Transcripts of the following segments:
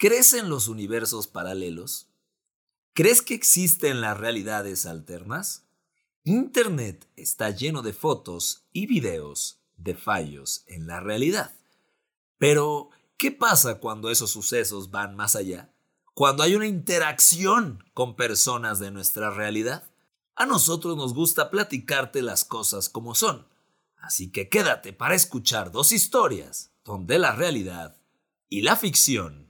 ¿Crees en los universos paralelos? ¿Crees que existen las realidades alternas? Internet está lleno de fotos y videos de fallos en la realidad. Pero, ¿qué pasa cuando esos sucesos van más allá? Cuando hay una interacción con personas de nuestra realidad. A nosotros nos gusta platicarte las cosas como son. Así que quédate para escuchar dos historias donde la realidad y la ficción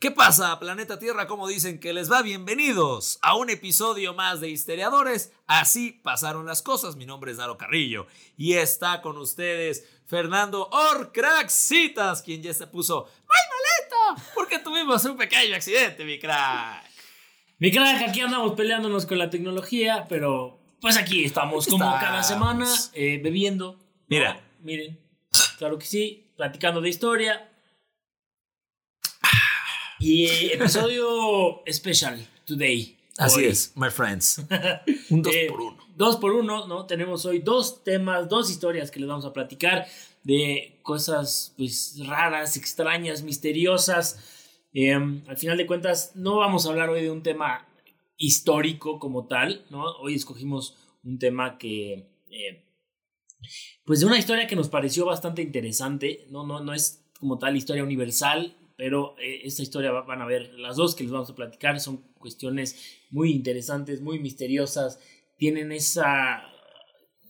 ¿Qué pasa, planeta Tierra? ¿Cómo dicen que les va? Bienvenidos a un episodio más de Histeriadores. Así pasaron las cosas. Mi nombre es Daro Carrillo y está con ustedes Fernando Orcraxitas, quien ya se puso ¡Ay, maleta! Porque tuvimos un pequeño accidente, mi crack. Mi crack, aquí andamos peleándonos con la tecnología, pero pues aquí estamos como cada semana eh, bebiendo. Mira. miren, claro que sí, platicando de historia, y episodio especial today. Así es, my friends. Un dos Eh, por uno. Dos por uno, ¿no? Tenemos hoy dos temas, dos historias que les vamos a platicar de cosas pues raras, extrañas, misteriosas. Eh, al final de cuentas, no vamos a hablar hoy de un tema histórico como tal, ¿no? Hoy escogimos un tema que, eh, pues de una historia que nos pareció bastante interesante, no, no, no es como tal historia universal, pero eh, esta historia va- van a ver las dos que les vamos a platicar, son cuestiones muy interesantes, muy misteriosas, tienen esa...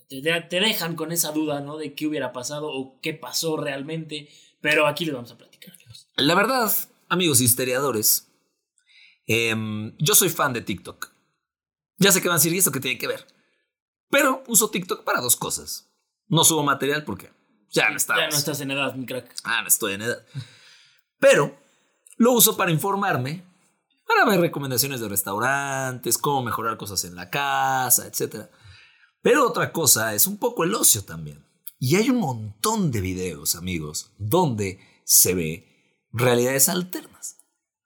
Te, te dejan con esa duda, ¿no? De qué hubiera pasado o qué pasó realmente, pero aquí les vamos a platicar, amigos. La verdad, amigos historiadores, em, yo soy fan de TikTok. Ya sé que van a decir, ¿y esto qué tiene que ver? Pero uso TikTok para dos cosas. No subo material porque ya no estamos. Ya no estás en edad, mi crack. Ah, no estoy en edad. Pero lo uso para informarme, para ver recomendaciones de restaurantes, cómo mejorar cosas en la casa, etc. Pero otra cosa es un poco el ocio también. Y hay un montón de videos, amigos, donde se ve realidades alternas.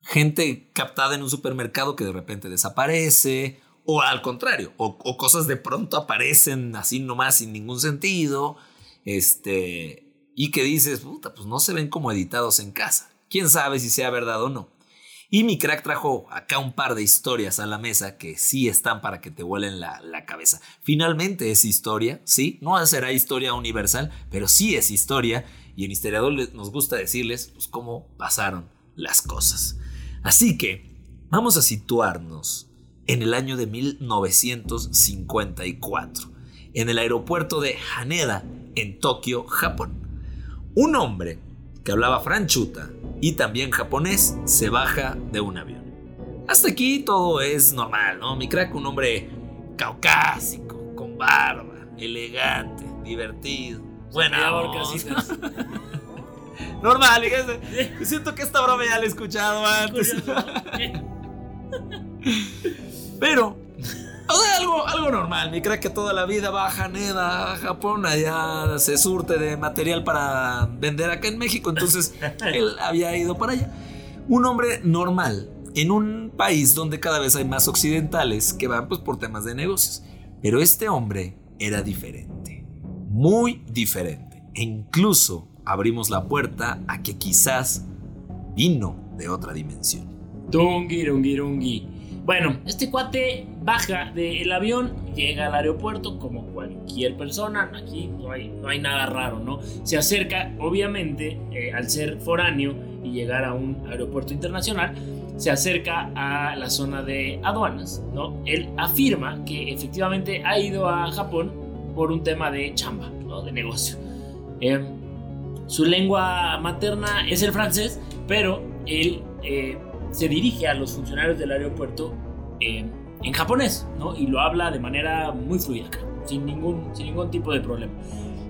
Gente captada en un supermercado que de repente desaparece, o al contrario, o, o cosas de pronto aparecen así nomás sin ningún sentido, este, y que dices, puta, pues no se ven como editados en casa. Quién sabe si sea verdad o no. Y mi crack trajo acá un par de historias a la mesa que sí están para que te vuelen la, la cabeza. Finalmente es historia, sí, no será historia universal, pero sí es historia. Y en Historiador nos gusta decirles pues, cómo pasaron las cosas. Así que vamos a situarnos en el año de 1954, en el aeropuerto de Haneda, en Tokio, Japón. Un hombre que hablaba franchuta y también japonés se baja de un avión. Hasta aquí todo es normal, ¿no? Mi crack, un hombre caucásico, con barba, elegante, divertido, buena. Normal, fíjese. Siento que esta broma ya la he escuchado antes. Pero, o sea, algo, algo normal. Mi crack que toda la vida va a Haneda, a Japón, allá se surte de material para vender acá en México. Entonces, él había ido para allá. Un hombre normal en un país donde cada vez hay más occidentales que van pues por temas de negocios. Pero este hombre era diferente. Muy diferente. E incluso abrimos la puerta a que quizás vino de otra dimensión. Tungi. Bueno, este cuate baja del avión, llega al aeropuerto como cualquier persona. Aquí no hay, no hay nada raro, ¿no? Se acerca, obviamente, eh, al ser foráneo y llegar a un aeropuerto internacional, se acerca a la zona de aduanas, ¿no? Él afirma que efectivamente ha ido a Japón por un tema de chamba, ¿no? De negocio. Eh, su lengua materna es el francés, pero él eh, se dirige a los funcionarios del aeropuerto en japonés, ¿no? Y lo habla de manera muy fluida, sin ningún, sin ningún tipo de problema.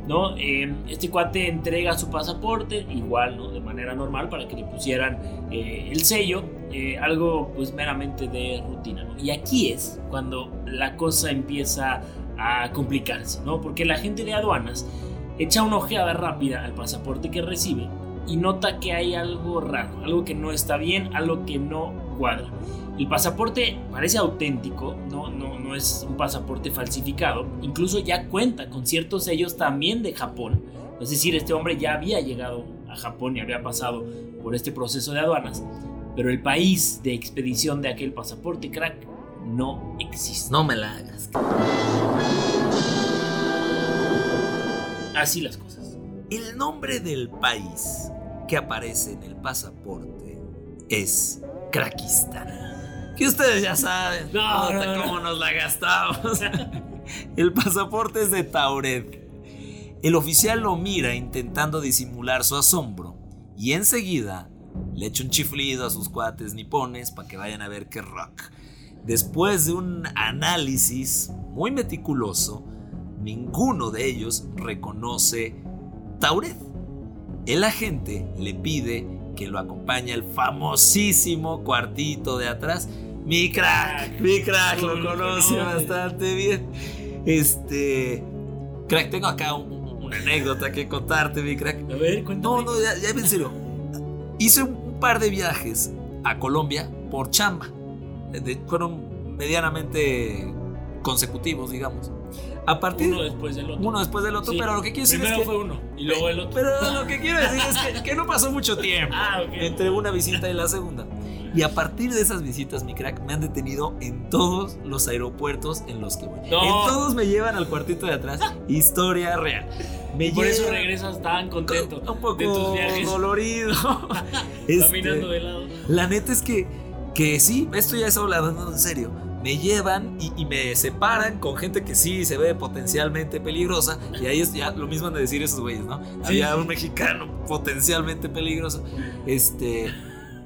¿no? Eh, este cuate entrega su pasaporte, igual, ¿no? De manera normal, para que le pusieran eh, el sello, eh, algo pues meramente de rutina, ¿no? Y aquí es cuando la cosa empieza a complicarse, ¿no? Porque la gente de aduanas echa una ojeada rápida al pasaporte que recibe y nota que hay algo raro, algo que no está bien, algo que no cuadra. El pasaporte parece auténtico, no, no, no es un pasaporte falsificado, incluso ya cuenta con ciertos sellos también de Japón, es decir, este hombre ya había llegado a Japón y había pasado por este proceso de aduanas, pero el país de expedición de aquel pasaporte crack no existe. No me la hagas. Así las cosas. El nombre del país que aparece en el pasaporte es Krakistán. Que ustedes ya saben No, no, no. cómo nos la gastamos. el pasaporte es de Tauret. El oficial lo mira intentando disimular su asombro y enseguida le echa un chiflido a sus cuates nipones para que vayan a ver qué rock. Después de un análisis muy meticuloso, ninguno de ellos reconoce Tauret. El agente le pide que lo acompañe al famosísimo cuartito de atrás. Mi crack, mi crack, ¿Cómo lo conoce conoce? bastante bien. Este. Crack, tengo acá un- una anécdota que contarte, mi crack. A ver, cuéntame. No, no, ya, ya en serio. Hice un par de viajes a Colombia por chamba. De- fueron medianamente consecutivos, digamos. A partir Uno después del otro. uno después del otro, Sí. pero lo que quiero decir Primero es que fue uno y luego el otro. pero lo que quiero decir es que, que no pasó mucho tiempo Ah, ok. entre una visita y la segunda. Y a partir de esas visitas, mi crack, me han detenido en todos los aeropuertos en los que voy. No. En todos me llevan al cuartito de atrás. Historia real. Me Por eso llevan regresas tan contento un poco de tus viajes. dolorido. Este, Caminando de lado. la neta es que, que sí, esto ya es hablando en serio. Me llevan y, y me separan con gente que sí se ve potencialmente peligrosa. Y ahí es ya lo mismo han de decir esos güeyes, ¿no? Había un mexicano potencialmente peligroso. Este.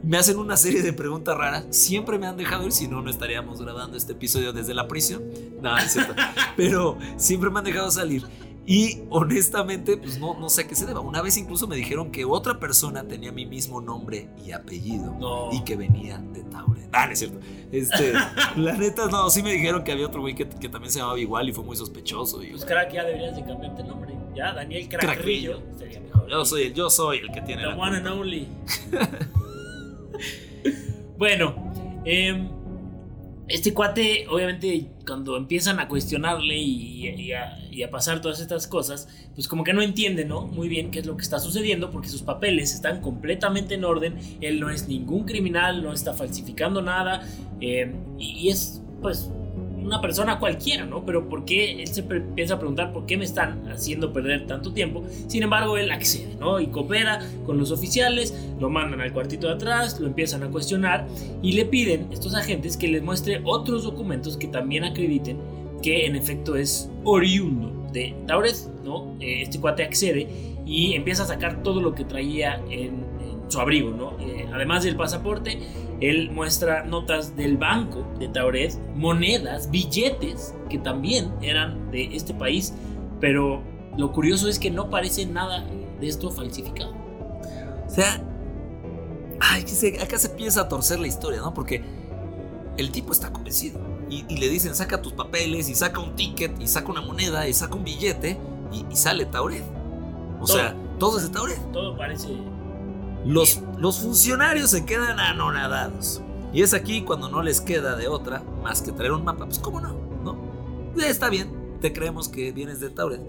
Me hacen una serie de preguntas raras. Siempre me han dejado ir, si no, no estaríamos grabando este episodio desde la prisión. No es cierto. Pero siempre me han dejado salir. Y honestamente, pues no, no sé a qué se deba. Una vez incluso me dijeron que otra persona tenía mi mismo nombre y apellido No. y que venía de Tauret. Ah, no es cierto. Este, la neta, no, sí me dijeron que había otro güey que, que también se llamaba igual y fue muy sospechoso. Y, Pues crack, ya deberías de cambiarte el nombre. Ya, Daniel. Crackrillo. Sería mejor. yo, soy el, yo soy el que tiene The la one and only. bueno, em, este cuate, obviamente, cuando empiezan a cuestionarle y, a, pasar todas estas cosas, pues como que no entiende, ¿no? Muy bien qué es lo que está sucediendo, porque sus papeles están completamente en orden. Él no es ningún criminal, no está falsificando nada, y, y es, pues, una persona cualquiera, ¿no? Pero ¿por qué él se empieza a preguntar por qué me están haciendo perder tanto tiempo? Sin embargo, él accede, ¿no? Y coopera con los oficiales, lo mandan al cuartito de atrás, lo empiezan a cuestionar y le piden estos agentes que les muestre otros documentos que también acrediten que en efecto es oriundo de Tauret, ¿no? Eh, Este cuate accede y empieza a sacar todo lo que traía en, en su abrigo, ¿no? Eh, además del pasaporte, él muestra notas del banco de Tauret, monedas, billetes que también eran de este país, pero lo curioso es que no parece nada de esto falsificado. O sea, ay, acá se piensa a torcer la historia, ¿no? Porque el tipo está convencido. Y, y le dicen, saca tus papeles, y saca un ticket, y saca una moneda, y saca un billete, y, y sale Tauret. O Todo. sea, todo es de Tauret. Todo parece... Los, los funcionarios se quedan anonadados. Y es aquí cuando no les queda de otra más que traer un mapa. Pues, ¿cómo no? ¿No? Eh, Está bien, te creemos que vienes de Tauret.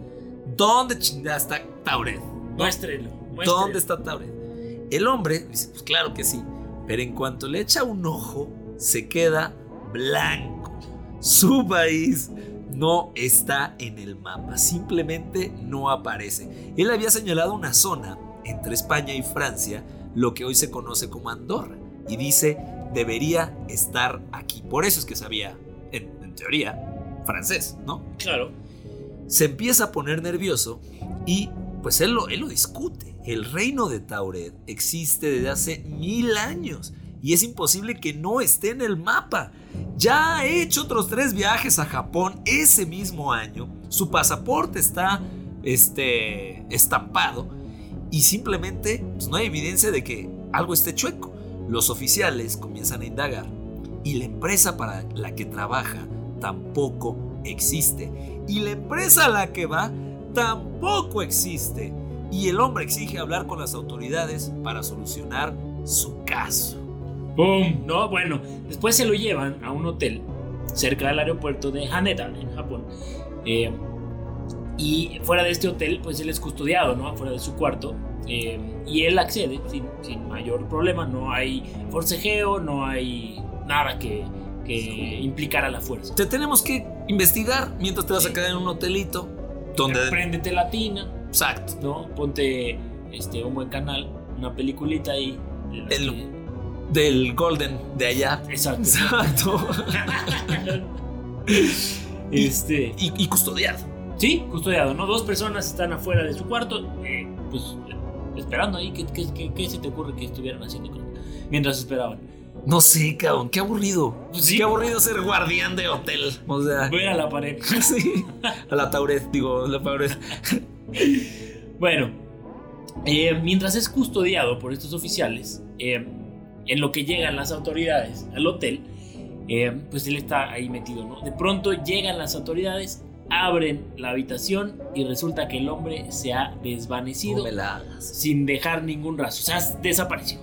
¿Dónde chingada está Tauret? Muéstrenlo. ¿Dónde está Tauret? El hombre dice, pues claro que sí. Pero en cuanto le echa un ojo, se queda blanco. Su país no está en el mapa, simplemente no aparece. Él había señalado una zona entre España y Francia, lo que hoy se conoce como Andorra, y dice, debería estar aquí. Por eso es que sabía, en, en teoría, francés, ¿no? Claro. se empieza a poner nervioso y pues él lo, él lo discute. El reino de Tauret existe desde hace mil años y es imposible que no esté en el mapa. Ya ha hecho otros tres viajes a Japón ese mismo año. Su pasaporte está este, estampado y simplemente pues, no hay evidencia de que algo esté chueco. Los oficiales comienzan a indagar y la empresa para la que trabaja tampoco existe. Y la empresa a la que va tampoco existe. Y el hombre exige hablar con las autoridades para solucionar su caso. ¡Pum! No, bueno, después se lo llevan a un hotel cerca del aeropuerto de Haneda, en Japón. Eh, y fuera de este hotel, pues él es custodiado, ¿no? Fuera de su cuarto. Eh, y él accede sin, sin, mayor problema. No hay forcejeo, no hay nada que, que implicara la fuerza. Te tenemos que investigar mientras te vas a quedar en un hotelito. Donde... Préndete latina. Exacto. ¿No? Ponte este, un buen canal, una peliculita ahí. El, del Golden de allá. Exacto. Exacto. este. Y, y, custodiado. Sí, custodiado, ¿no? Dos personas están afuera de su cuarto, eh, pues esperando ahí. ¿Qué, qué, qué, qué se te ocurre que estuvieran haciendo mientras esperaban? No sé, cabrón, qué aburrido. Pues sí. Qué aburrido ser guardián de hotel. O sea. Ver a la pared. sí. A la tauret, digo, a la tauret. bueno, eh, mientras es custodiado por estos oficiales, eh, en lo que llegan las autoridades al hotel, eh, pues él está ahí metido, ¿no? De pronto llegan las autoridades, abren la habitación y resulta que el hombre se ha desvanecido no sin dejar ningún rastro, o sea, desapareció.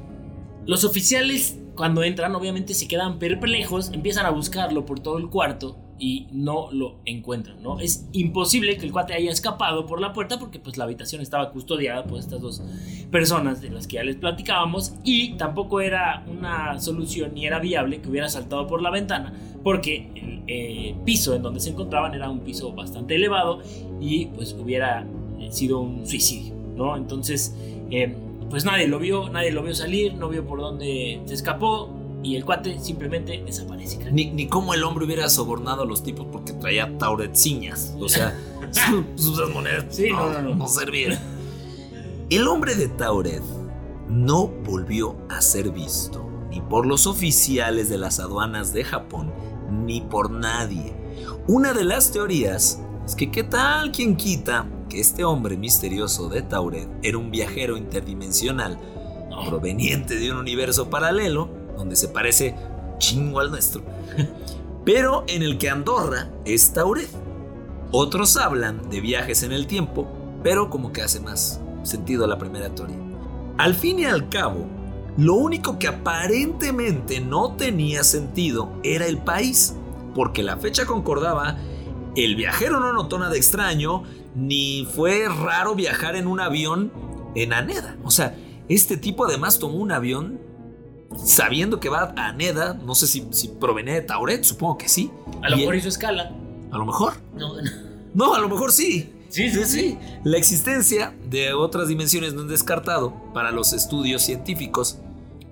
Los oficiales cuando entran obviamente se quedan perplejos, empiezan a buscarlo por todo el cuarto y no lo encuentran, ¿no? Es imposible que el cuate haya escapado por la puerta porque pues la habitación estaba custodiada por estas dos personas de las que ya les platicábamos y tampoco era una solución ni era viable que hubiera saltado por la ventana porque el eh, piso en donde se encontraban era un piso bastante elevado y pues hubiera sido un suicidio, ¿no? Entonces, eh, pues nadie lo vio, nadie lo vio salir, no vio por dónde se escapó y el cuate simplemente desaparece. Ni, ni cómo el hombre hubiera sobornado a los tipos porque traía tauretciñas. O sea, sus monedas sí, no, no, no. no servían. El hombre de Tauret no volvió a ser visto, ni por los oficiales de las aduanas de Japón, ni por nadie. Una de las teorías es que qué tal quien quita que este hombre misterioso de Tauret era un viajero interdimensional proveniente de un universo paralelo donde se parece chingo al nuestro, pero en el que Andorra es Tauret. Otros hablan de viajes en el tiempo, pero como que hace más sentido la primera teoría. Al fin y al cabo, lo único que aparentemente no tenía sentido era el país, porque la fecha concordaba, el viajero no notó nada extraño, ni fue raro viajar en un avión en Aneda. O sea, este tipo además tomó un avión sabiendo que va a Aneda, no sé si, si provenía de Tauret, supongo que sí. A lo mejor hizo escala. A lo mejor. No, no. a lo mejor sí. Sí, sí, sí. La existencia de otras dimensiones no es descartado para los estudios científicos,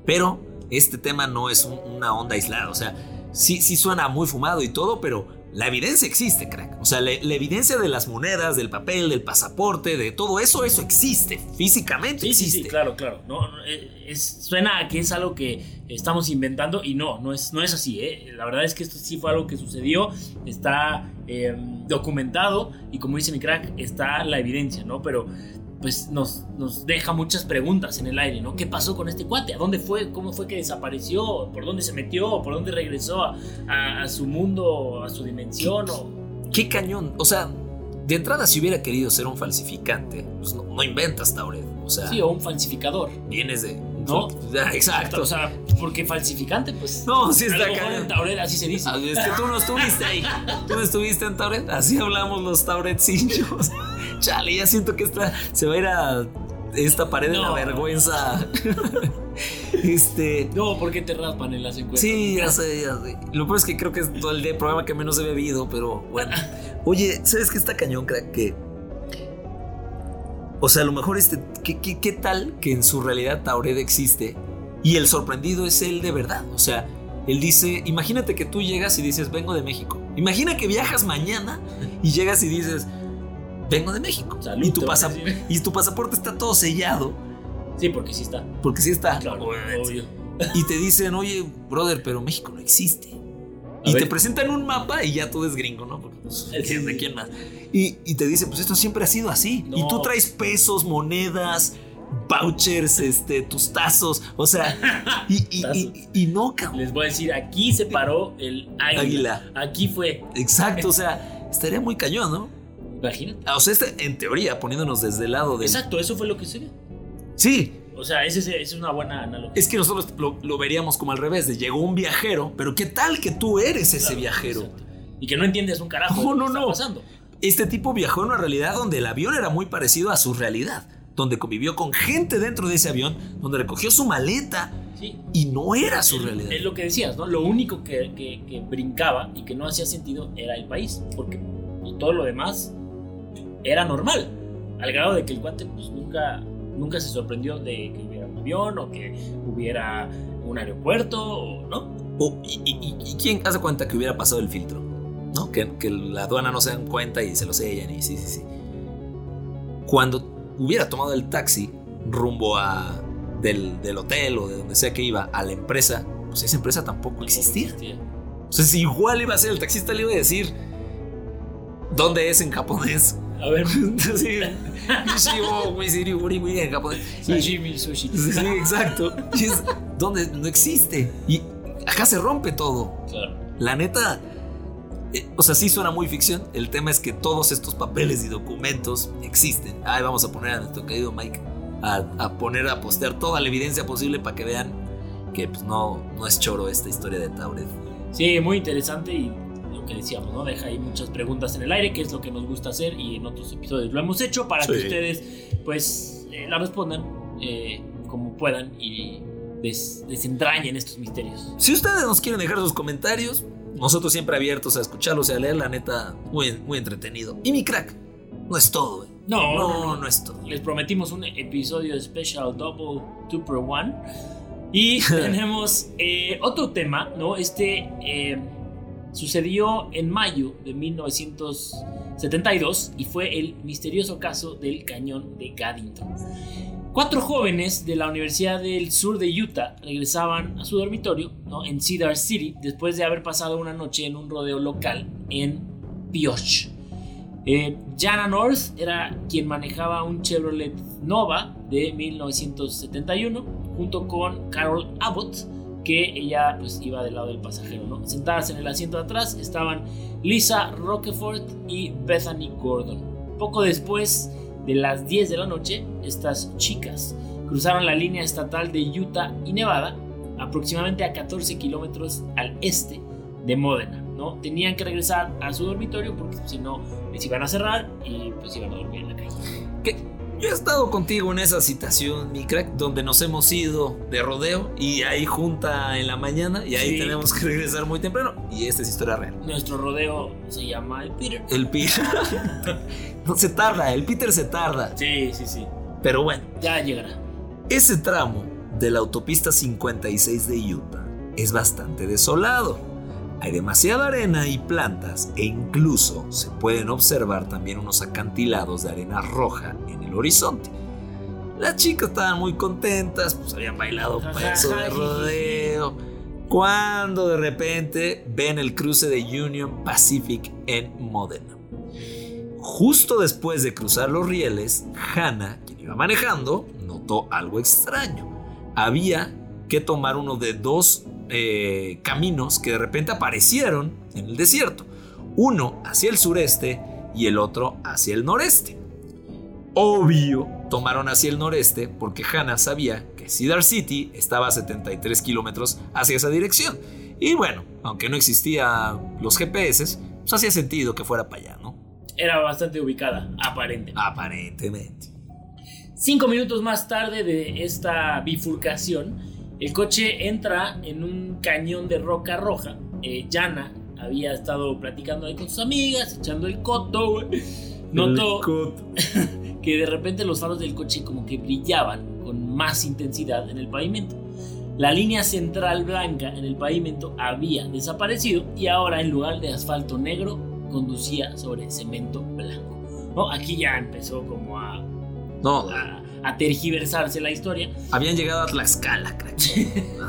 pero este tema no es un, una onda aislada. O sea, sí, sí suena muy fumado y todo, pero la evidencia existe, crack. O sea, la, la, evidencia de las monedas, del papel, del pasaporte, de todo eso, eso existe. Físicamente sí, existe. Sí, sí, claro, claro. No, es, suena a que es algo que estamos inventando y no, no es, no es así. ¿eh? La verdad es que esto sí fue algo que sucedió, está eh, documentado y como dice mi crack, está la evidencia, ¿no? Pero pues nos, nos deja muchas preguntas en el aire, ¿no? ¿Qué pasó con este cuate? ¿A dónde fue? ¿Cómo fue que desapareció? ¿Por dónde se metió? ¿Por dónde regresó a, a, a su mundo, a su dimensión? ¿Qué, o... qué cañón. O sea, de entrada, si hubiera querido ser un falsificante, pues no, no inventas Tauret. O sea, sí, o un falsificador. Vienes de. ¿No? Exacto. O sea, porque falsificante, pues. No, sí está acá. en Tauret, así se dice. Es que tú no estuviste ahí. Tú no estuviste en Tauret. Así hablamos los Tauretcillos. Chale, ya siento que esta se va a ir a esta pared de la vergüenza. este. No, porque te raspan en las encuestas. Sí, ya sé, ya sé. Lo peor es que creo que es todo el día programa que menos he bebido, pero bueno. Oye, ¿sabes qué está cañón, crack? Que. O sea, a lo mejor este. ¿qué, qué, qué tal que en su realidad Tauret existe y el sorprendido es él de verdad? O sea, él dice: Imagínate que tú llegas y dices, vengo de México. Imagina que viajas mañana y llegas y dices, vengo de México. Salud, y, tu y tu pasaporte está todo sellado, Sí, porque sí está. porque sí está. Claro, obvio. Y te dicen, oye, brother, pero México no existe. A y ver. te presentan un mapa y ya tú eres gringo, ¿no? Porque, pues, Sí, ¿quién- ¿de quién más? Y, y te dicen, pues esto siempre ha sido así. No. Y tú traes pesos, monedas, vouchers, este, tus tazos. O sea, y, y, y, y no, cabrón. Les voy a decir, aquí se paró el águila. Águila. Aquí fue. Exacto, o sea, estaría muy cañón, ¿no? Imagínate. O sea, este, en teoría, poniéndonos desde el lado de. Exacto, eso fue lo que se ve. Sí, O sea, ese es una buena analogía. es que nosotros lo, lo veríamos como al revés, de llegó un viajero, pero ¿qué tal que tú eres ese viajero? exacto. Y que no entiendes un carajo de No, lo no, que está no. pasando. Este tipo viajó en una realidad donde el avión era muy parecido a su realidad, donde convivió con gente dentro de ese avión, donde recogió su maleta Sí. y no era su realidad. Es lo que decías, ¿no? Lo único que, que- que brincaba y que no hacía sentido era el país, porque todo lo demás era normal, al grado de que el cuate pues, nunca, nunca se sorprendió de que hubiera un avión o que hubiera un aeropuerto, o- ¿no? O- y, y- y- quién hace cuenta que hubiera pasado el filtro? ¿No? Que, que la aduana no se dan cuenta y se lo sellan y sí, sí, sí. Cuando hubiera tomado el taxi rumbo a del, del hotel o de donde sea que iba a la empresa, pues esa empresa tampoco existía. Entonces igual iba a ser el taxista le iba a decir ¿Dónde es en japonés? A ver, Sí. En japonés. sashimi, sushi. Sí, exacto. Y es donde no existe. Y acá se rompe todo. Claro. La neta, eh, o sea, sí suena muy ficción. El tema es que todos estos papeles y documentos existen. Ahí vamos a poner a nuestro querido Mike a, a poner a postear toda la evidencia posible para que vean que pues, no, no es choro esta historia de Tauret. Sí, muy interesante y lo que decíamos, ¿no? Deja ahí muchas preguntas en el aire, que es lo que nos gusta hacer y en otros episodios lo hemos hecho para que ustedes, pues, eh, la respondan eh, como puedan y des- desentrañen estos misterios. Si ustedes nos quieren dejar sus comentarios, nosotros siempre abiertos a escucharlos y a leer, la neta, muy, muy entretenido. Y mi crack, no es todo, eh. No, No, no es todo. Les prometimos un episodio Special Double Two per One. Y tenemos eh, otro tema, ¿no? Este eh, sucedió en mayo de 1972 y fue el misterioso caso del cañón de Gaddington. Cuatro jóvenes de la Universidad del Sur de Utah regresaban a su dormitorio ¿no? en Cedar City después de haber pasado una noche en un rodeo local en Pioche. Eh, Jana North era quien manejaba un Chevrolet Nova de 1971 junto con Carol Abbott que ella pues iba del lado del pasajero ¿no? sentadas en el asiento de atrás estaban Lisa Rockefort y Bethany Gordon poco después de las 10 de la noche estas chicas cruzaron la línea estatal de Utah y Nevada aproximadamente a 14 kilómetros al este de Modena ¿no? tenían que regresar a su dormitorio porque si no les iban a cerrar y pues iban a dormir en la calle. Que yo he estado contigo en esa situación, mi crack, donde nos hemos ido de rodeo y ahí junta en la mañana y ahí Sí. tenemos que regresar muy temprano. Y esta es historia real. Nuestro rodeo se llama el Peter. El Peter. no se tarda, el Peter se tarda. Sí, sí, sí. Pero bueno, Ya llegará. ese tramo de la autopista 56 de Utah es bastante desolado. Hay demasiada arena y plantas e incluso se pueden observar también unos acantilados de arena roja en el horizonte. Las chicas estaban muy contentas, pues habían bailado paso de rodeo. Cuando de repente ven el cruce de Union Pacific en Modena. Justo después de cruzar los rieles, Hannah, quien iba manejando, notó algo extraño. Había que tomar uno de dos eh, caminos que de repente aparecieron en el desierto. Uno hacia el sureste y el otro hacia el noreste. Obvio, tomaron hacia el noreste porque Hannah sabía que Cedar City estaba a 73 kilómetros hacia esa dirección. Y bueno, aunque no existían los GPS, pues hacía sentido que fuera para allá, ¿no? Era bastante ubicada, aparente. Aparentemente. Cinco minutos más tarde de esta bifurcación, el coche entra en un cañón de roca roja. Eh, Jana había estado platicando ahí con sus amigas, echando el coto. güey. Notó que de repente los faros del coche como que brillaban con más intensidad en el pavimento. La línea central blanca en el pavimento había desaparecido y ahora en lugar de asfalto negro conducía sobre cemento blanco. ¿No? Aquí ya empezó como a, No, a, a tergiversarse la historia. habían llegado a Tlaxcala, crack.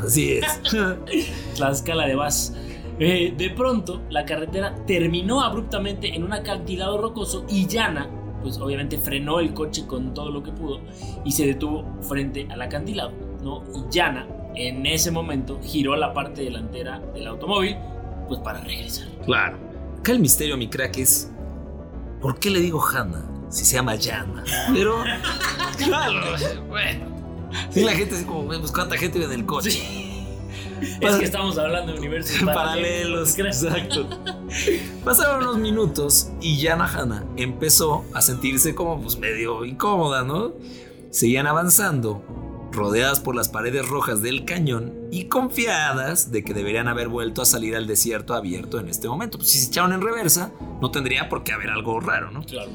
Así es. La escala de Bass. Eh, de pronto, la carretera terminó abruptamente en un acantilado rocoso y Yana, pues obviamente frenó el coche con todo lo que pudo y se detuvo frente al acantilado, ¿no? Y Yana, en ese momento, giró la parte delantera del automóvil, pues para regresar. Claro. Acá el misterio, mi crack, es ¿por qué le digo Hanna si se llama Yana? Pero, claro, bueno. Sí, la gente así como, pues cuánta gente vive en el coche. Es que estamos hablando de universos paralelos. paralelos. Exacto. Pasaron unos minutos y Yana Hanna empezó a sentirse como pues medio incómoda, ¿no? Seguían avanzando, rodeadas por las paredes rojas del cañón y confiadas de que deberían haber vuelto a salir al desierto abierto en este momento. Pues si se echaron en reversa, no tendría por qué haber algo raro, ¿no? Claro.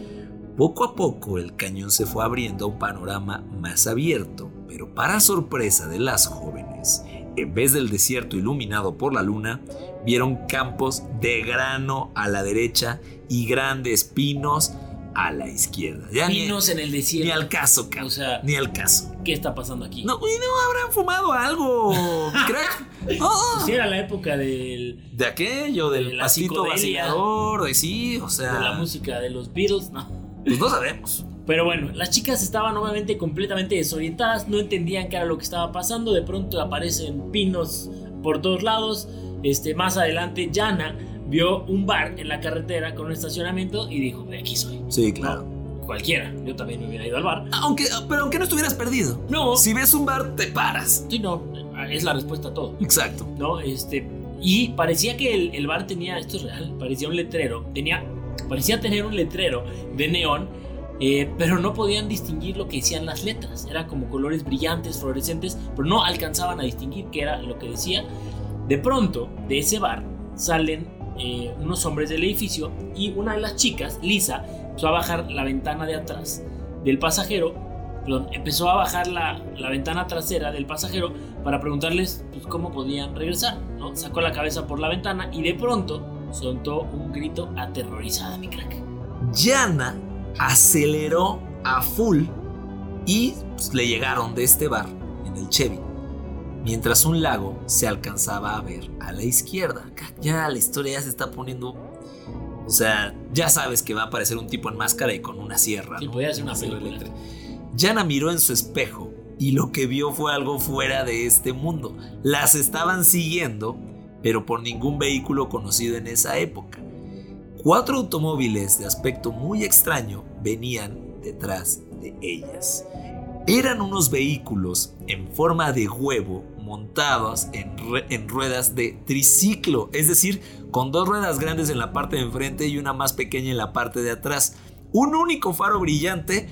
Poco a poco el cañón se fue abriendo a un panorama más abierto, pero para sorpresa de las jóvenes, en vez del desierto iluminado por la luna, vieron campos de grano a la derecha y grandes pinos a la izquierda. Ya ni- Pinos en el ni, desierto. al caso, cabrón. O sea- ni al caso. ¿Qué está pasando aquí? No, no habrán fumado algo, crack. Oh, era la época del, de aquello, del De vacilador, de sí, o sea, de la música de los Beatles, no. Pues no sabemos. Pero bueno, las chicas estaban obviamente completamente desorientadas, no entendían qué era lo que estaba pasando, de pronto aparecen pinos por todos lados. Este, más adelante, Jana vio un bar en la carretera con un estacionamiento y dijo, de aquí soy. Sí, ¿No? Cualquiera, yo también me hubiera ido al bar. Aunque, pero aunque no estuvieras perdido. No, Si ves un bar, te paras. sí, no, es la respuesta a todo. Exacto. ¿no? Este, y parecía que el, el bar tenía, esto es real, parecía un letrero, tenía, parecía tener un letrero de neón, eh, pero no podían distinguir lo que decían las letras, era como colores brillantes, fluorescentes, pero no alcanzaban a distinguir qué era lo que decía. De pronto, de ese bar salen eh, unos hombres del edificio y una de las chicas, Lisa, empezó a bajar la ventana de atrás del pasajero perdón, empezó a bajar la, la ventana trasera del pasajero para preguntarles pues, cómo podían regresar. ¿no? Sacó la cabeza por la ventana y de pronto soltó un grito aterrorizada, mi crack. Yana aceleró a full y pues, le llegaron de este bar en el Chevy. Mientras un lago se alcanzaba a ver a la izquierda. Ya la historia ya se está poniendo. O sea, ya sabes que va a aparecer un tipo en máscara y con una sierra. Sí, ¿no? podía ser una película. Yana miró en su espejo y lo que vio fue algo fuera de este mundo. Las estaban siguiendo, pero por ningún vehículo conocido en esa época. Cuatro automóviles de aspecto muy extraño venían detrás de ellas. Eran unos vehículos en forma de huevo montados en, en ruedas de triciclo, es decir, con dos ruedas grandes en la parte de enfrente y una más pequeña en la parte de atrás. Un único faro brillante,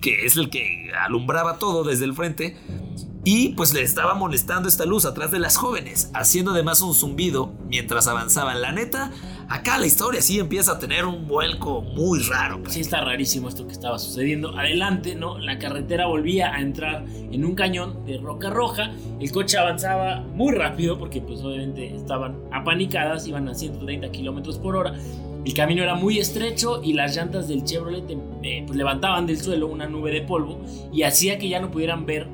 que es el que alumbraba todo desde el frente, y pues le estaba molestando esta luz atrás de las jóvenes, haciendo además un zumbido mientras avanzaban. La neta, acá la historia sí empieza a tener un vuelco muy raro. pues. Sí está rarísimo esto que estaba sucediendo. Adelante, ¿no? La carretera volvía a entrar en un cañón de roca roja. El coche avanzaba muy rápido porque pues obviamente estaban apanicadas, iban a 130 kilómetros por hora. El camino era muy estrecho y las llantas del Chevrolet eh, pues, levantaban del suelo una nube de polvo y hacía que ya no pudieran ver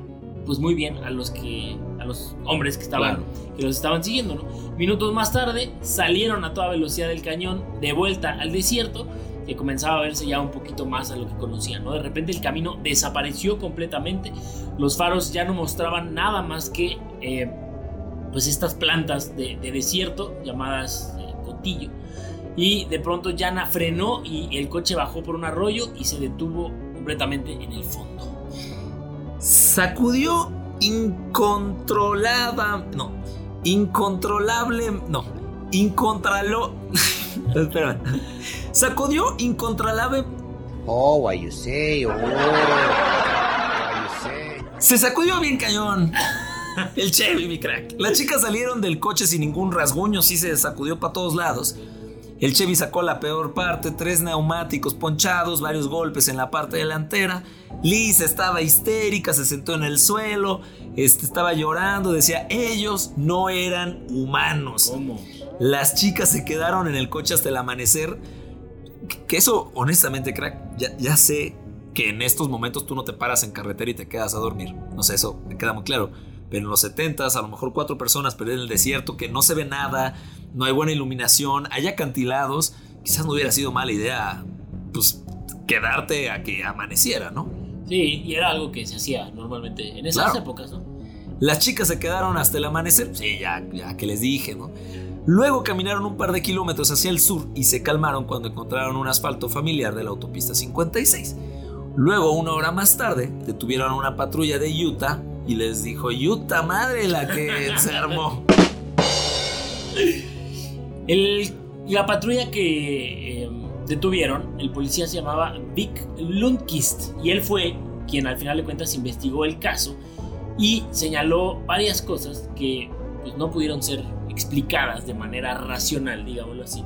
pues muy bien a los que a los hombres que estaban Claro. que los estaban siguiendo, ¿no? Minutos más tarde salieron a toda velocidad del cañón de vuelta al desierto que comenzaba a verse ya un poquito más a lo que conocían, ¿no? De repente el camino desapareció completamente, los faros ya no mostraban nada más que eh, pues estas plantas de, de desierto llamadas eh, cotillo y de pronto Yana frenó y el coche bajó por un arroyo y se detuvo completamente en el fondo. Sacudió incontrolada. No. Incontrolable. No. Incontralo. Espera. Sacudió incontrolable. Oh, what you say, oh, what you say. Se sacudió bien cañón. El Chevy, mi crack. Las chicas salieron del coche sin ningún rasguño, sí se sacudió para todos lados. El Chevy sacó la peor parte, tres neumáticos ponchados, varios golpes en la parte delantera. Liz estaba histérica, se sentó en el suelo, este, estaba llorando, decía, ellos no eran humanos. ¿Cómo? Las chicas se quedaron en el coche hasta el amanecer. Que eso, honestamente, crack, ya, ya sé que en estos momentos tú no te paras en carretera y te quedas a dormir. No sé, eso me queda muy claro. Pero en los 70s, a lo mejor cuatro personas, pero en el desierto, que no se ve nada, no hay buena iluminación, hay acantilados, quizás no hubiera sido mala idea, pues, quedarte a que amaneciera, ¿no? Sí, y era algo que se hacía normalmente en esas Claro. épocas, ¿no? Las chicas se quedaron hasta el amanecer. Sí, ya, ya que les dije, ¿no? Luego caminaron un par de kilómetros hacia el sur y se calmaron cuando encontraron un asfalto familiar de la autopista 56. Luego, una hora más tarde, detuvieron a una patrulla de Utah y les dijo, Utah madre la que se armó. La patrulla que eh, detuvieron, el policía se llamaba Vic Lundquist y él fue quien al final de cuentas investigó el caso y señaló varias cosas que pues, no pudieron ser explicadas de manera racional, digámoslo así,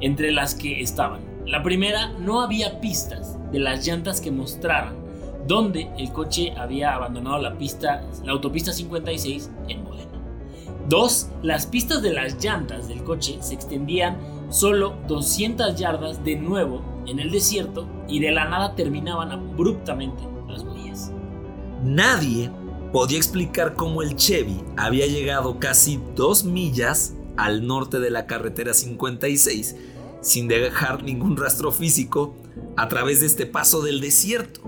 entre las que estaban. La primera, no había pistas de las llantas que mostraran dónde el coche había abandonado la pista, la autopista 56 en Modena. Dos, las pistas de las llantas del coche se extendían solo 200 yardas de nuevo en el desierto y de la nada terminaban abruptamente las huellas. Nadie podía explicar cómo el Chevy había llegado casi dos millas al norte de la carretera 56 sin dejar ningún rastro físico a través de este paso del desierto.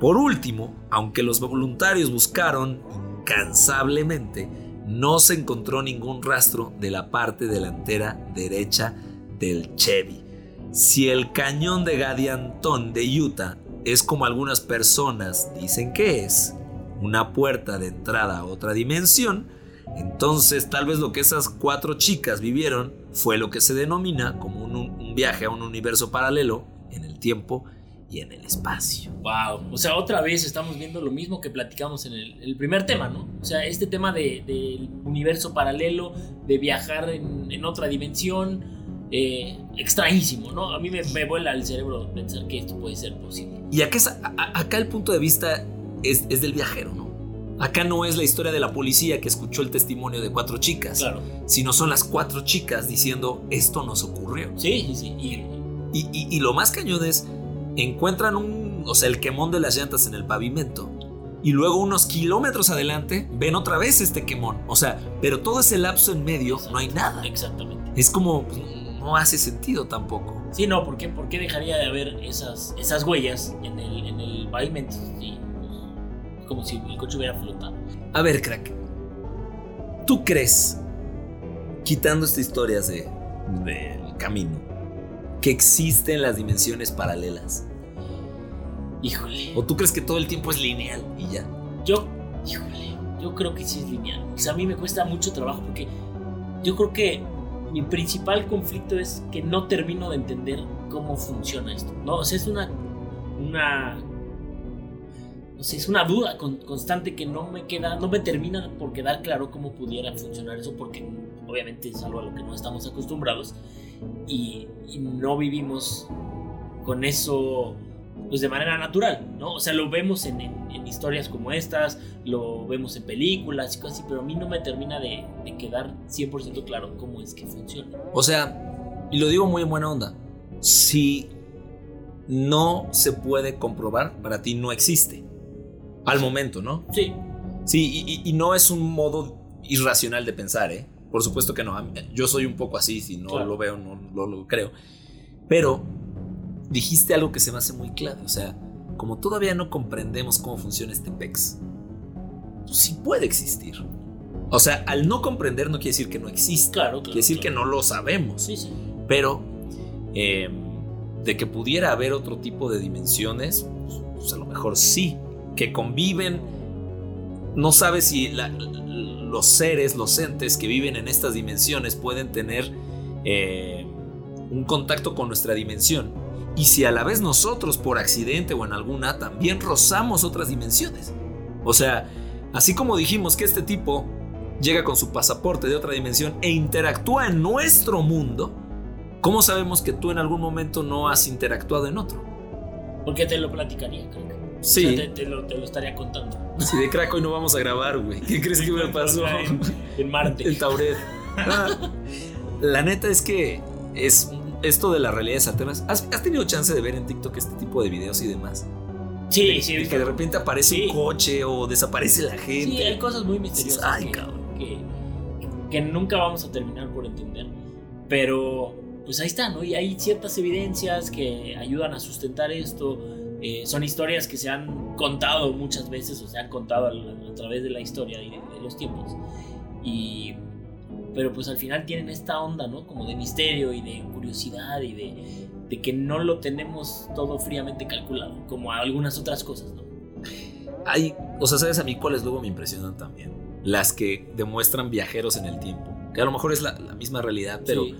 Por último, aunque los voluntarios buscaron incansablemente, no se encontró ningún rastro de la parte delantera derecha del Chevy. Si el cañón de Gadianton de Utah es como algunas personas dicen que es, una puerta de entrada a otra dimensión, entonces tal vez lo que esas cuatro chicas vivieron fue lo que se denomina como un viaje a un universo paralelo en el tiempo y en el espacio. Wow, o sea, otra vez estamos viendo lo mismo que platicamos en el, el primer tema, ¿no? O sea, este tema de- del universo paralelo, de viajar en, en otra dimensión, eh, extrañísimo, ¿no? A mí me, me vuela el cerebro pensar que esto puede ser posible. Y acá, es- a- acá el punto de vista es, es del viajero, ¿no? Acá no es la historia de la policía que escuchó el testimonio de cuatro chicas, Claro. sino son las cuatro chicas diciendo esto nos ocurrió. Sí, sí, sí. Y, Y, y- y lo más cañón es, encuentran un, o sea, el quemón de las llantas en el pavimento. Y luego unos kilómetros adelante ven otra vez este quemón. O sea, pero todo ese lapso en medio no hay nada. Exactamente. Es como, no hace sentido tampoco. Sí, no, ¿por qué, por qué dejaría de haber esas, esas huellas en el, en el pavimento? Sí, pues, como si el coche hubiera flotado. A ver, crack. ¿Tú crees, quitando estas historias de, del camino, que existen las dimensiones paralelas? Híjole. ¿O tú crees que todo el tiempo es lineal y ya? Yo, híjole, yo creo que sí es lineal. O sea, a mí me cuesta mucho trabajo porque yo creo que mi principal conflicto es que no termino de entender cómo funciona esto. No, o sea, es una, una, no sé, es una duda con- constante que no me queda, no me termina por quedar claro cómo pudiera funcionar eso porque obviamente es algo a lo que no estamos acostumbrados y, y no vivimos con eso pues de manera natural, ¿no? O sea, lo vemos en, en- en historias como estas, lo vemos en películas y cosas así, pero a mí no me termina de, de quedar 100% claro cómo es que funciona. O sea, y lo digo muy en buena onda, si no se puede comprobar, para ti no existe. Al momento, ¿no? Sí, Sí, y, y- y no es un modo irracional de pensar, ¿eh? Por supuesto que no. Yo soy un poco así, si no Claro. lo veo, no, no lo creo. Pero dijiste algo que se me hace muy claro. O sea, como todavía no comprendemos cómo funciona este PEX, pues sí puede existir. O sea, al no comprender no quiere decir que no existe. claro, claro. Quiere decir que no lo sabemos. Sí, sí. Pero eh, de que pudiera haber otro tipo de dimensiones, pues, pues a lo mejor sí. Que conviven. No sabes si la- los seres, los entes que viven en estas dimensiones pueden tener eh, un contacto con nuestra dimensión. Y si a la vez nosotros, por accidente o en alguna, también rozamos otras dimensiones. O sea, así como dijimos que este tipo llega con su pasaporte de otra dimensión e interactúa en nuestro mundo, ¿cómo sabemos que tú en algún momento no has interactuado en otro? Porque te lo platicaría, creo. que. Sí. O sea, te, te lo, te lo estaría contando. Si de crack hoy no vamos a grabar, güey. ¿Qué crees que me pasó? En, en Marte. El Tauret. Ah, La neta es que es esto de las realidades alternas. ¿Has, has tenido chance de ver en TikTok este tipo de videos y demás? Sí, sí, he De que de repente aparece Sí. un coche o desaparece la gente. Sí, hay cosas muy misteriosas Ay, que, cabrón. que, que nunca vamos a terminar por entender. Pero, pues ahí está, ¿no? Y hay ciertas evidencias que ayudan a sustentar esto. Eh, son historias que se han contado muchas veces o se han contado a, a través de la historia y de, de los tiempos. Y pero pues al final tienen esta onda, ¿no? Como de misterio y de curiosidad y de, de que no lo tenemos todo fríamente calculado, como algunas otras cosas, ¿no? Hay, o sea, ¿sabes a mí cuáles luego me impresionan también? Las que demuestran viajeros en el tiempo. Que a lo mejor es la, la misma realidad, pero Sí.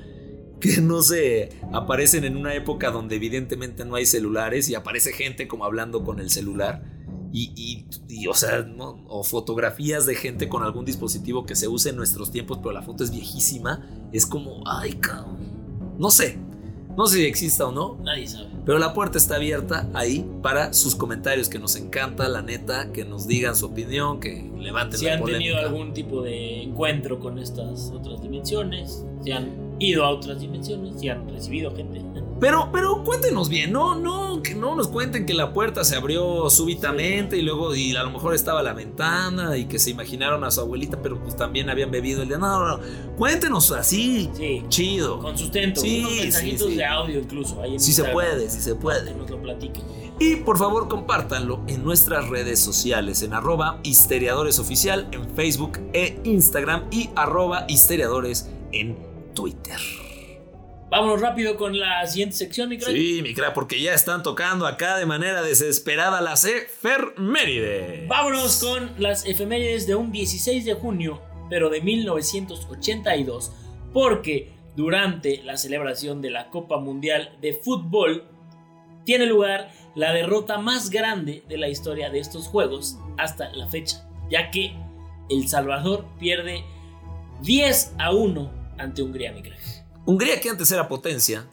que no sé, aparecen en una época donde evidentemente no hay celulares y aparece gente como hablando con el celular. Y, y- y, o sea, ¿no? o fotografías de gente con algún dispositivo que se use en nuestros tiempos, pero la foto es viejísima. Es como, ay, cabrón. No sé, no sé si exista o no, Nadie sabe. pero la puerta está abierta ahí para sus comentarios, que nos encanta, la neta, que nos digan su opinión, que levanten Si la han tenido polémica. algún tipo de encuentro con estas otras dimensiones, si han ido a otras dimensiones, si han recibido gente. Pero, pero cuéntenos bien, no, no, que no nos cuenten que la puerta se abrió súbitamente y luego y a lo mejor estaba la ventana y que se imaginaron a su abuelita, pero pues también habían bebido el día. No, no, no. Cuéntenos así, Sí, chido. con sustento, Sí, unos mensajitos de audio incluso. Ahí Si se puede, si se puede. Que nos lo platiquen. Y por favor compártanlo en nuestras redes sociales, en arroba histeriadores oficial en Facebook e Instagram y arroba histeriadores en Twitter. Vámonos rápido con la siguiente sección, mi crack. Sí, mi crack, porque ya están tocando acá de manera desesperada las efemérides. Vámonos con las efemérides de un 16 de junio, pero de 1982, porque durante la celebración de la Copa Mundial de Fútbol tiene lugar la derrota más grande de la historia de estos juegos hasta la fecha, ya que El Salvador pierde 10 a 1 ante Hungría, mi crack. Hungría que antes era potencia.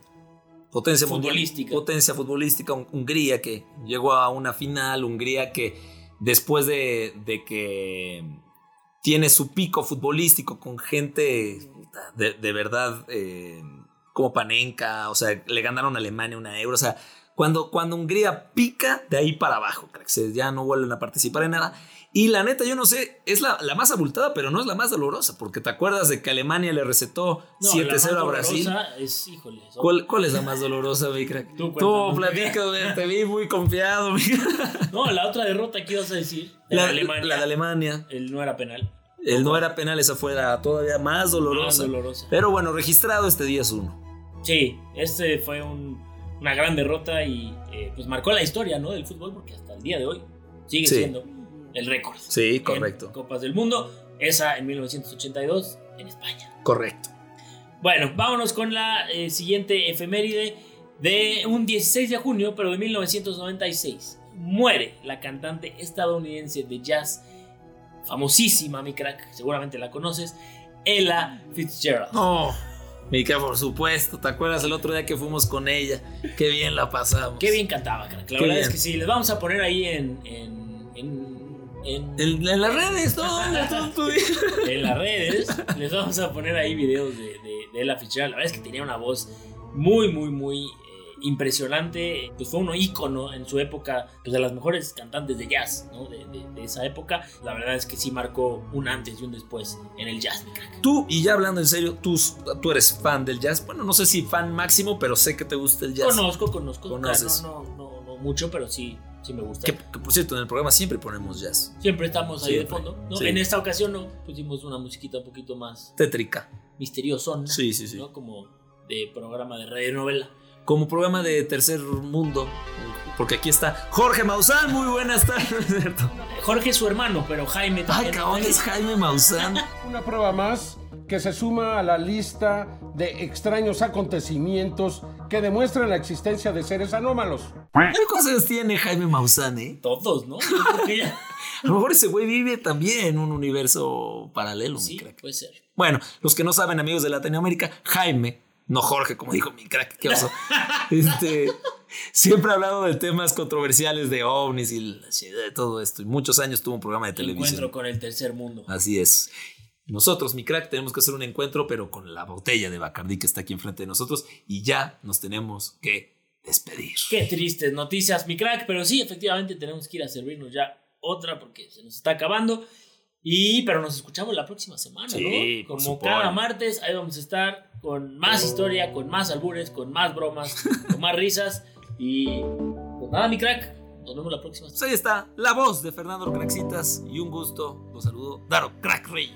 Potencia mundial, Futbolística. Potencia futbolística. Hun- Hungría que llegó a una final. Hungría que después de, de que tiene su pico futbolístico con gente de, de verdad eh, como Panenka. O sea, le ganaron a Alemania una euro. O sea, cuando, cuando Hungría pica, de ahí para abajo, cracks, ya no vuelven a participar en nada. Y la neta, yo no sé, es la, la más abultada, pero no es la más dolorosa, porque te acuerdas de que Alemania le recetó No, la más 7-0 a Brasil. Es, híjole, son- ¿Cuál, cuál es la más dolorosa, mi crack? Tú Tú, platícame, te vi muy confiado, mi crack. No, la otra derrota que ibas a decir, de La, Alemania, la de Alemania. el no era penal. El no era penal, esa fue la todavía más dolorosa. Más dolorosa. Pero bueno, registrado este 10-1. Sí, este fue un- una gran derrota y eh, pues marcó la historia ¿no? del fútbol porque hasta el día de hoy sigue Sí. siendo el récord. Sí, en correcto. Copas del Mundo, esa en 1982 en España. Correcto. Bueno, vámonos con la eh, siguiente efeméride de un 16 de junio, pero de 1996. Muere la cantante estadounidense de jazz, famosísima, mi crack, seguramente la conoces, Ella Fitzgerald. No, Mica, por supuesto. ¿Te acuerdas el otro día que fuimos con ella? Qué bien la pasamos. Qué bien cantaba, crack. La Qué verdad bien. es que sí, les vamos a poner ahí en. en, en, en- En, en las redes. Tú- tú- en las redes. Les vamos a poner ahí videos de, de, de Ella Fitzgerald. La verdad es que tenía una voz muy, muy, muy eh, impresionante. Pues fue un ícono en su época, pues de las mejores cantantes de jazz, ¿no? De, de- de esa época. La verdad es que sí marcó un antes y un después en el jazz, mi crack. Tú, y ya hablando en serio, tú, tú eres fan del jazz. Bueno, no sé si fan máximo, pero sé que te gusta el jazz. Conozco, conozco. Conoces. No, no, no, no mucho, pero sí, sí me gusta. Que, que, por cierto, en el programa siempre ponemos jazz. Siempre estamos ahí de fondo. ¿no? Sí. En esta ocasión no, pusimos una musiquita un poquito más Tétrica. misteriosa. Sí, sí, sí. ¿no? Como de programa de radionovela. Como programa de tercer mundo. Porque aquí está Jorge Maussan. Muy buenas tardes, ¿cierto? Jorge es su hermano, pero Jaime Ay, también. cabrón, es Jaime Maussan. Una prueba más que se suma a la lista de extraños acontecimientos que demuestran la existencia de seres anómalos. ¿Qué cosas tiene Jaime Maussan, eh? Todos, ¿no? Ya- A lo mejor ese güey vive también en un universo paralelo, Sí, mi crack. puede ser. Bueno, los que no saben, amigos de Latinoamérica, Jaime, no Jorge, como dijo mi crack, qué oso. este, siempre ha hablado de temas controversiales de ovnis y de todo esto. Y muchos años tuvo un programa de televisión. Encuentro con el tercer mundo. Así es. Nosotros, mi crack, tenemos que hacer un encuentro, pero con la botella de Bacardí que está aquí enfrente de nosotros y ya nos tenemos que despedir. Qué tristes noticias, mi crack. Pero sí, efectivamente tenemos que ir a servirnos ya otra porque se nos está acabando. Y, pero nos escuchamos la próxima semana, Sí, ¿no? Como cada martes, ahí vamos a estar con más historia, con más albures, con más bromas, con más risas. Y pues nada, mi crack. Nos vemos la próxima Pues ahí está la voz de Fernando Craxitas y un gusto. Los saludo, Daro Crack Rey.